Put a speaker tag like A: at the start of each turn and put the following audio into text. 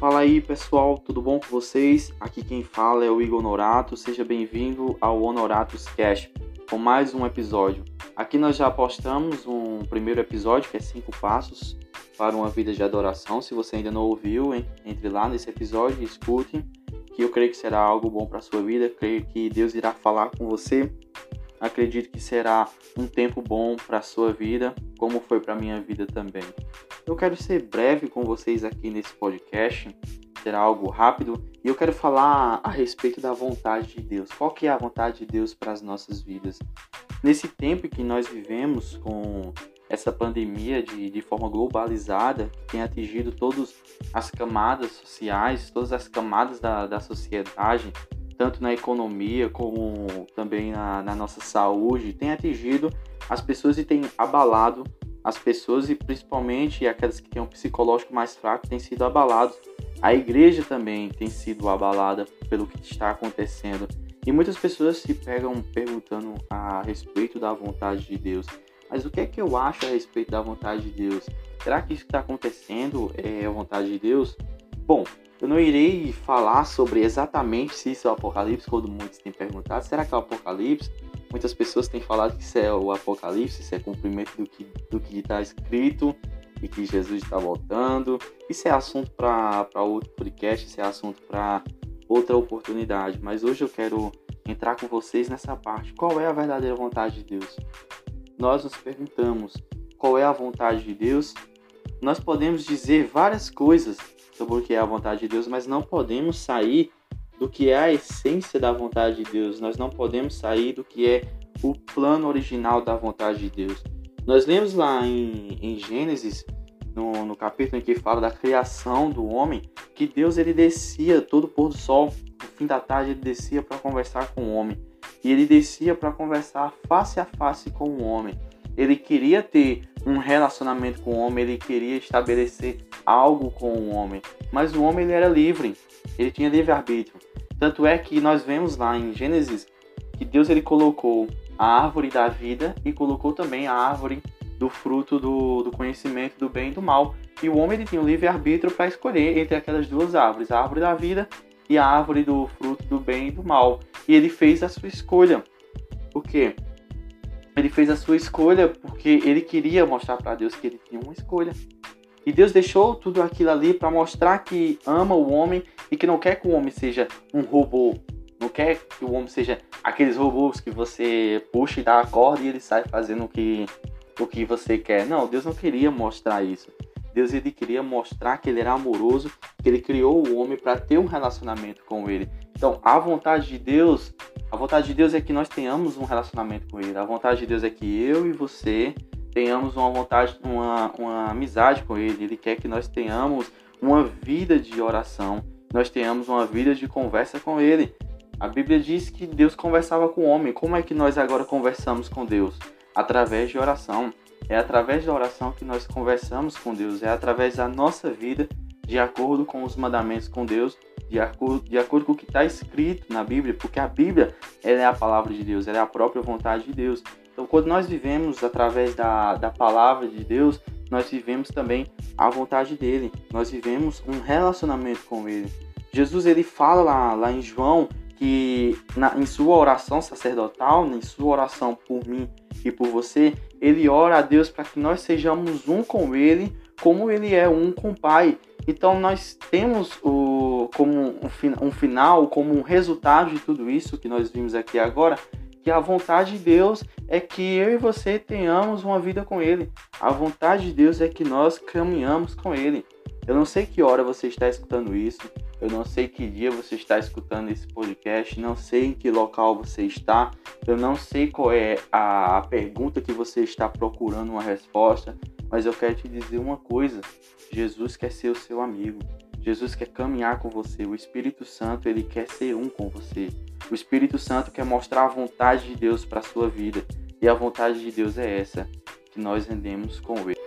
A: Fala aí pessoal, tudo bom com vocês? Aqui quem fala é o Igor Norato, seja bem-vindo ao Honoratos Cash com mais um episódio. Aqui nós já postamos um primeiro episódio que é 5 passos para uma vida de adoração. Se você ainda não ouviu, entre lá nesse episódio e escute, que eu creio que será algo bom para a sua vida, creio que Deus irá falar com você. Acredito que será um tempo bom para a sua vida, como foi para a minha vida também. Eu quero ser breve com vocês aqui nesse podcast, será algo rápido, e eu quero falar a respeito da vontade de Deus. Qual que é a vontade de Deus para as nossas vidas? Nesse tempo que nós vivemos com essa pandemia de, de forma globalizada, que tem atingido todas as camadas sociais, todas as camadas da, da sociedade, tanto na economia como também na, na nossa saúde, tem atingido as pessoas e tem abalado as pessoas e principalmente aquelas que têm um psicológico mais fraco têm sido abalados. A igreja também tem sido abalada pelo que está acontecendo. E muitas pessoas se pegam perguntando a respeito da vontade de Deus. Mas o que é que eu acho a respeito da vontade de Deus? Será que isso que está acontecendo é a vontade de Deus? Bom, eu não irei falar sobre exatamente se isso é o Apocalipse, quando muitos têm perguntado. Será que é o Apocalipse? Muitas pessoas têm falado que isso é o Apocalipse, isso é cumprimento do que do que está escrito e que Jesus está voltando. Isso é assunto para outro podcast, isso é assunto para outra oportunidade. Mas hoje eu quero entrar com vocês nessa parte. Qual é a verdadeira vontade de Deus? Nós nos perguntamos qual é a vontade de Deus. Nós podemos dizer várias coisas sobre o que é a vontade de Deus, mas não podemos sair do que é a essência da vontade de Deus. Nós não podemos sair do que é o plano original da vontade de Deus. Nós lemos lá em, em Gênesis, no, no, capítulo em que fala da criação do homem, que Deus ele descia todo pôr do sol, no fim da tarde ele descia para conversar com o homem. E ele descia para conversar face a face com o homem. Ele queria ter um relacionamento com o homem, ele queria estabelecer algo com o homem. Mas o homem ele era livre, ele tinha livre-arbítrio. Tanto é que nós vemos lá em Gênesis que Deus ele colocou a árvore da vida e colocou também a árvore do fruto do, do conhecimento do bem e do mal. E o homem ele tinha o livre-arbítrio para escolher entre aquelas duas árvores, a árvore da vida e a árvore do fruto do bem e do mal. E ele fez a sua escolha. Por quê? Ele fez a sua escolha porque ele queria mostrar para Deus que ele tinha uma escolha. E Deus deixou tudo aquilo ali para mostrar que ama o homem e que não quer que o homem seja um robô. Não quer que o homem seja aqueles robôs que você puxa e dá a corda e ele sai fazendo o que, o que você quer. Não, Deus não queria mostrar isso. Deus ele queria mostrar que ele era amoroso, que ele criou o homem para ter um relacionamento com ele. Então, a vontade de Deus, a vontade de Deus é que nós tenhamos um relacionamento com ele. A vontade de Deus é que eu e você tenhamos uma vontade, uma, uma amizade com Ele. Ele quer que nós tenhamos uma vida de oração, nós tenhamos uma vida de conversa com Ele. A Bíblia diz que Deus conversava com o homem. Como é que nós agora conversamos com Deus? Através de oração. É através da oração que nós conversamos com Deus. É através da nossa vida de acordo com os mandamentos com Deus, de acordo, de acordo com o que está escrito na Bíblia, porque a Bíblia ela é a palavra de Deus, ela é a própria vontade de Deus. Então, quando nós vivemos através da, da palavra de Deus, nós vivemos também a vontade dele. Nós vivemos um relacionamento com ele. Jesus ele fala lá, lá em João que na, em sua oração sacerdotal, em sua oração por mim e por você, ele ora a Deus para que nós sejamos um com ele, como ele é um com o Pai. Então nós temos o, como um, um final, como um resultado de tudo isso que nós vimos aqui agora, que a vontade de Deus é que eu e você tenhamos uma vida com Ele. A vontade de Deus é que nós caminhamos com Ele. Eu não sei que hora você está escutando isso, eu não sei que dia você está escutando esse podcast, não sei em que local você está, eu não sei qual é a pergunta que você está procurando uma resposta, mas eu quero te dizer uma coisa: Jesus quer ser o seu amigo. Jesus quer caminhar com você. O Espírito Santo, ele quer ser um com você. O Espírito Santo quer mostrar a vontade de Deus para sua vida. E a vontade de Deus é essa, que nós rendemos com ele.